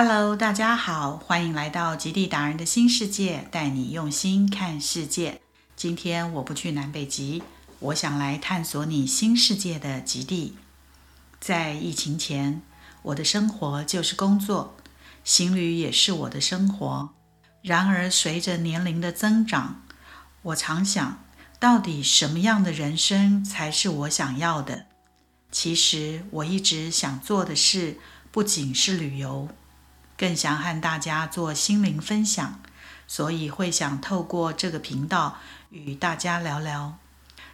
Hello，大家好，欢迎来到极地达人的新世界，带你用心看世界。今天我不去南北极，我想来探索你新世界的极地。在疫情前，我的生活就是工作，行旅也是我的生活。然而，随着年龄的增长，我常想，到底什么样的人生才是我想要的？其实，我一直想做的事不仅是旅游。更想和大家做心灵分享，所以会想透过这个频道与大家聊聊。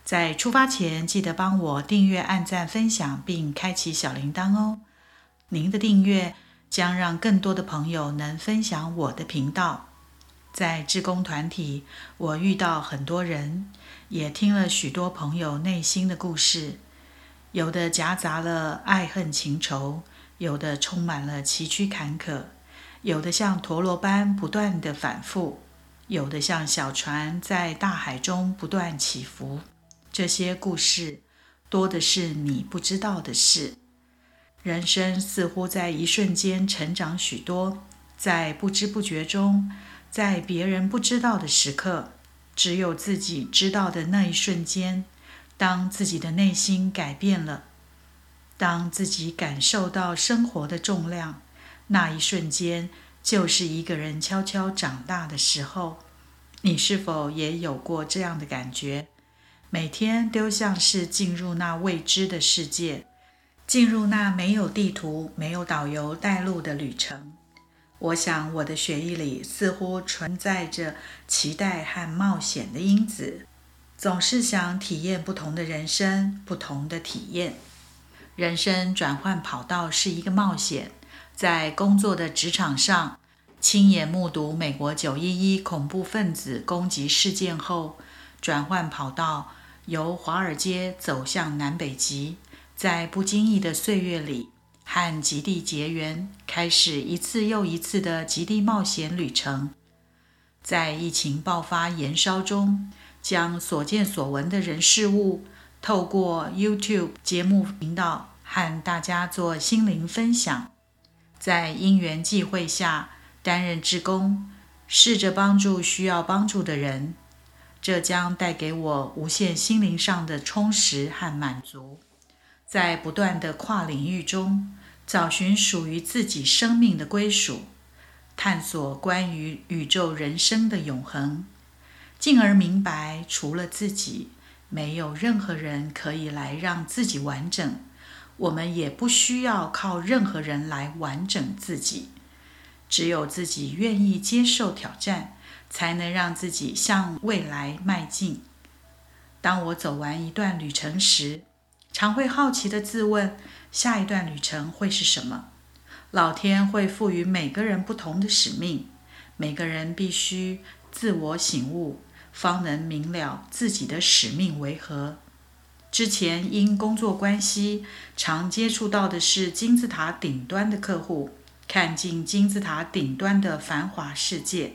在出发前，记得帮我订阅、按赞、分享，并开启小铃铛哦。您的订阅将让更多的朋友能分享我的频道。在志工团体，我遇到很多人，也听了许多朋友内心的故事，有的夹杂了爱恨情仇。有的充满了崎岖坎坷，有的像陀螺般不断的反复，有的像小船在大海中不断起伏。这些故事多的是你不知道的事。人生似乎在一瞬间成长许多，在不知不觉中，在别人不知道的时刻，只有自己知道的那一瞬间，当自己的内心改变了。当自己感受到生活的重量，那一瞬间就是一个人悄悄长大的时候。你是否也有过这样的感觉？每天都像是进入那未知的世界，进入那没有地图、没有导游带路的旅程。我想，我的血液里似乎存在着期待和冒险的因子，总是想体验不同的人生，不同的体验。人生转换跑道是一个冒险，在工作的职场上，亲眼目睹美国九一一恐怖分子攻击事件后，转换跑道，由华尔街走向南北极，在不经意的岁月里和极地结缘，开始一次又一次的极地冒险旅程。在疫情爆发延烧中，将所见所闻的人事物。透过 YouTube 节目频道和大家做心灵分享，在因缘际会下担任志工，试着帮助需要帮助的人，这将带给我无限心灵上的充实和满足。在不断的跨领域中，找寻属于自己生命的归属，探索关于宇宙人生的永恒，进而明白除了自己。没有任何人可以来让自己完整，我们也不需要靠任何人来完整自己。只有自己愿意接受挑战，才能让自己向未来迈进。当我走完一段旅程时，常会好奇地自问：下一段旅程会是什么？老天会赋予每个人不同的使命，每个人必须自我醒悟。方能明了自己的使命为何。之前因工作关系，常接触到的是金字塔顶端的客户，看尽金字塔顶端的繁华世界。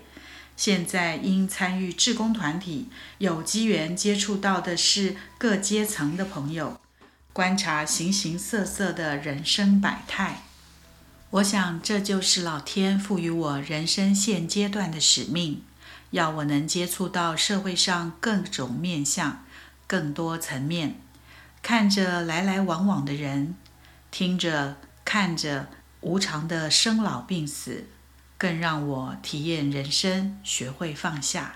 现在因参与志工团体，有机缘接触到的是各阶层的朋友，观察形形色色的人生百态。我想，这就是老天赋予我人生现阶段的使命。要我能接触到社会上各种面相、更多层面，看着来来往往的人，听着看着无常的生老病死，更让我体验人生，学会放下。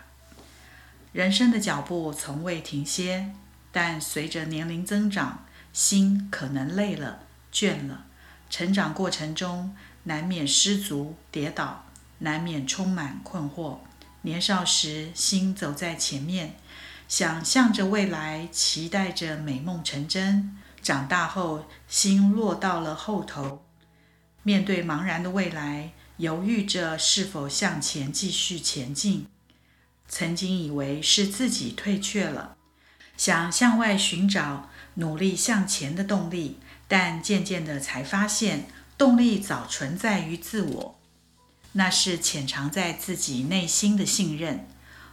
人生的脚步从未停歇，但随着年龄增长，心可能累了、倦了。成长过程中难免失足跌倒，难免充满困惑。年少时，心走在前面，想象着未来，期待着美梦成真；长大后，心落到了后头，面对茫然的未来，犹豫着是否向前继续前进。曾经以为是自己退却了，想向外寻找努力向前的动力，但渐渐的才发现，动力早存在于自我。那是潜藏在自己内心的信任，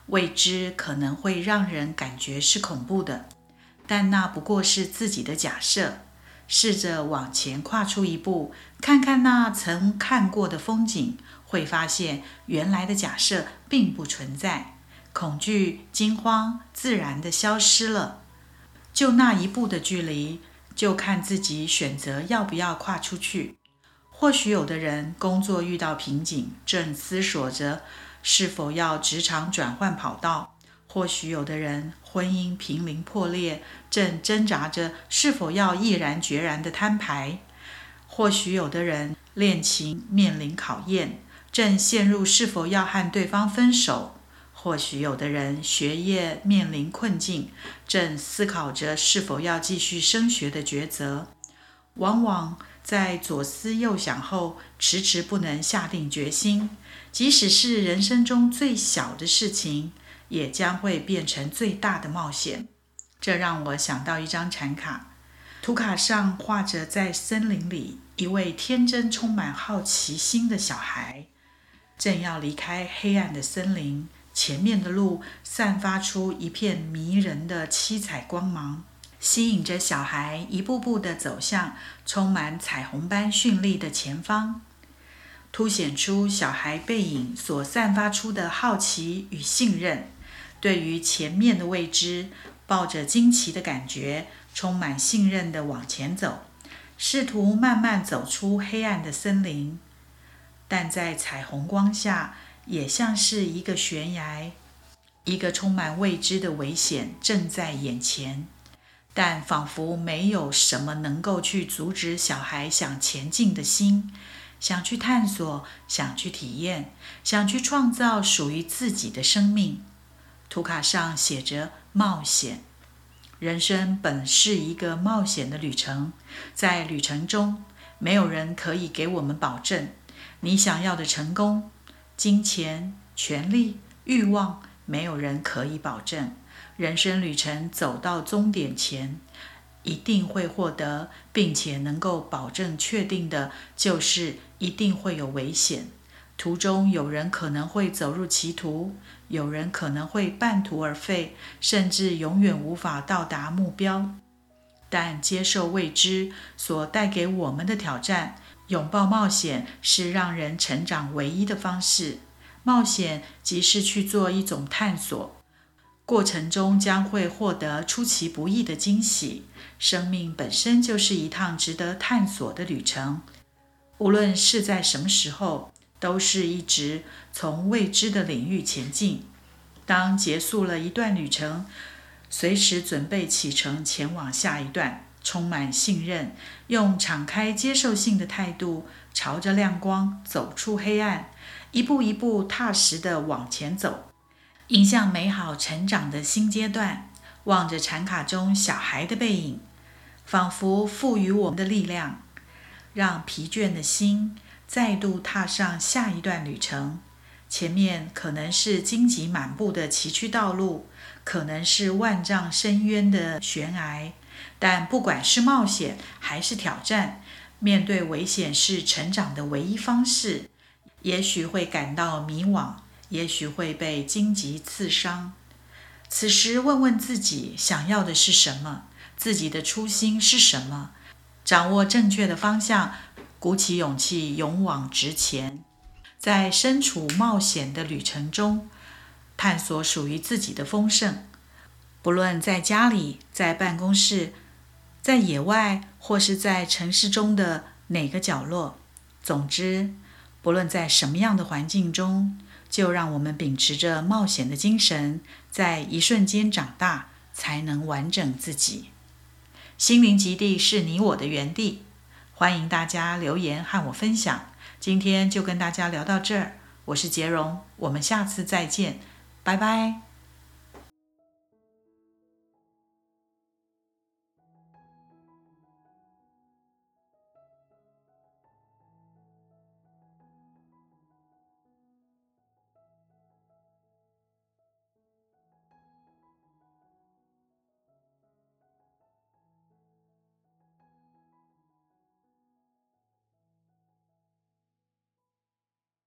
未知可能会让人感觉是恐怖的，但那不过是自己的假设。试着往前跨出一步，看看那曾看过的风景，会发现原来的假设并不存在，恐惧、惊慌自然的消失了。就那一步的距离，就看自己选择要不要跨出去。或许有的人工作遇到瓶颈，正思索着是否要职场转换跑道；或许有的人婚姻濒临破裂，正挣扎着是否要毅然决然的摊牌；或许有的人恋情面临考验，正陷入是否要和对方分手；或许有的人学业面临困境，正思考着是否要继续升学的抉择。往往。在左思右想后，迟迟不能下定决心。即使是人生中最小的事情，也将会变成最大的冒险。这让我想到一张禅卡，图卡上画着在森林里一位天真、充满好奇心的小孩，正要离开黑暗的森林，前面的路散发出一片迷人的七彩光芒。吸引着小孩一步步地走向充满彩虹般绚丽的前方，凸显出小孩背影所散发出的好奇与信任。对于前面的未知，抱着惊奇的感觉，充满信任地往前走，试图慢慢走出黑暗的森林。但在彩虹光下，也像是一个悬崖，一个充满未知的危险正在眼前。但仿佛没有什么能够去阻止小孩想前进的心，想去探索，想去体验，想去创造属于自己的生命。图卡上写着“冒险”，人生本是一个冒险的旅程。在旅程中，没有人可以给我们保证你想要的成功、金钱、权利、欲望，没有人可以保证。人生旅程走到终点前，一定会获得，并且能够保证确定的，就是一定会有危险。途中有人可能会走入歧途，有人可能会半途而废，甚至永远无法到达目标。但接受未知所带给我们的挑战，拥抱冒险，是让人成长唯一的方式。冒险即是去做一种探索。过程中将会获得出其不意的惊喜。生命本身就是一趟值得探索的旅程，无论是在什么时候，都是一直从未知的领域前进。当结束了一段旅程，随时准备启程前往下一段，充满信任，用敞开接受性的态度，朝着亮光走出黑暗，一步一步踏实地往前走。迎向美好成长的新阶段，望着禅卡中小孩的背影，仿佛赋予我们的力量，让疲倦的心再度踏上下一段旅程。前面可能是荆棘满布的崎岖道路，可能是万丈深渊的悬崖，但不管是冒险还是挑战，面对危险是成长的唯一方式。也许会感到迷惘。也许会被荆棘刺伤，此时问问自己想要的是什么，自己的初心是什么，掌握正确的方向，鼓起勇气，勇往直前，在身处冒险的旅程中，探索属于自己的丰盛。不论在家里、在办公室、在野外，或是在城市中的哪个角落，总之，不论在什么样的环境中。就让我们秉持着冒险的精神，在一瞬间长大，才能完整自己。心灵极地是你我的园地，欢迎大家留言和我分享。今天就跟大家聊到这儿，我是杰荣，我们下次再见，拜拜。